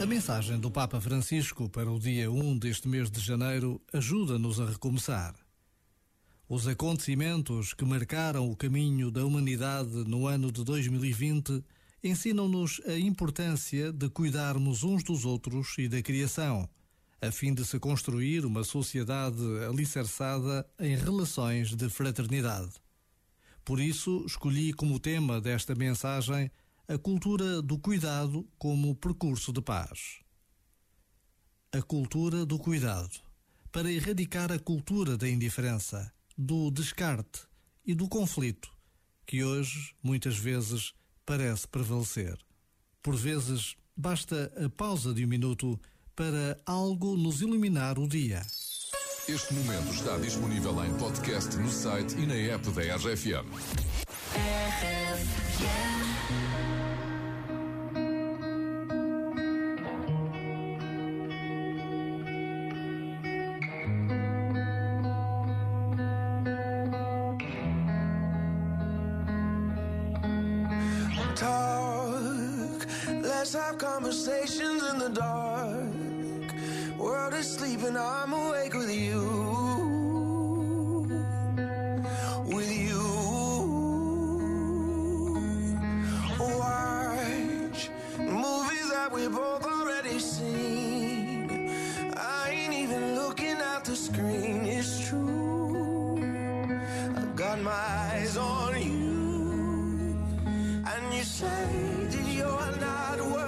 A mensagem do Papa Francisco para o dia 1 deste mês de janeiro ajuda-nos a recomeçar. Os acontecimentos que marcaram o caminho da humanidade no ano de 2020 ensinam-nos a importância de cuidarmos uns dos outros e da criação, a fim de se construir uma sociedade alicerçada em relações de fraternidade. Por isso, escolhi como tema desta mensagem a cultura do cuidado como percurso de paz. A cultura do cuidado para erradicar a cultura da indiferença, do descarte e do conflito que hoje, muitas vezes, parece prevalecer. Por vezes, basta a pausa de um minuto para algo nos iluminar o dia. Este momento está disponível em podcast no site e na app da RFM. Talk. Let's have conversations in the dark. World is sleeping, I'm awake with you. That we both already seen. I ain't even looking at the screen, it's true. I got my eyes on you. And you say that you're not worthy.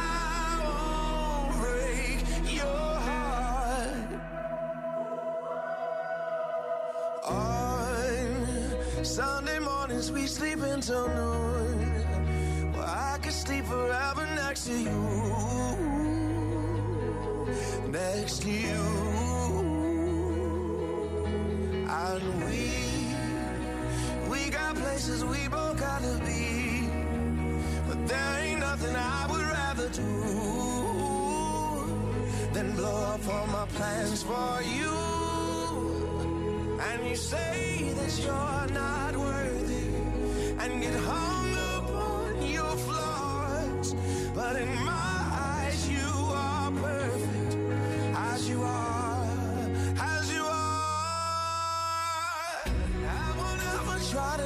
Sunday we sleep until noon. Well, I could sleep forever next to you. Next to you. And we, we got places we both gotta be. But there ain't nothing I would rather do than blow up all my plans for you. And you say that you're not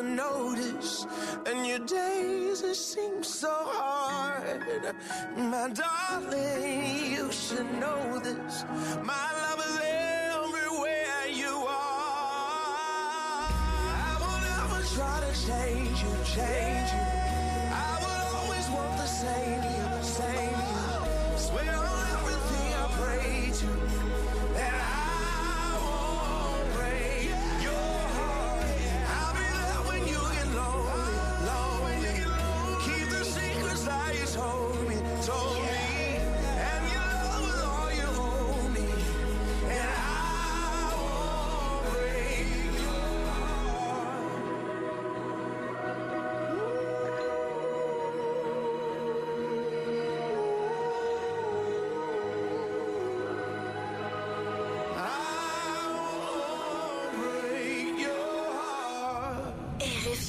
to notice. And your days it seems so hard. My darling, you should know this. My love is everywhere you are. I will never try to change you, change you.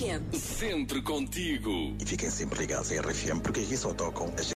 RFM. Sempre contigo. E fiquem sempre ligados à RFM porque aqui só tocam as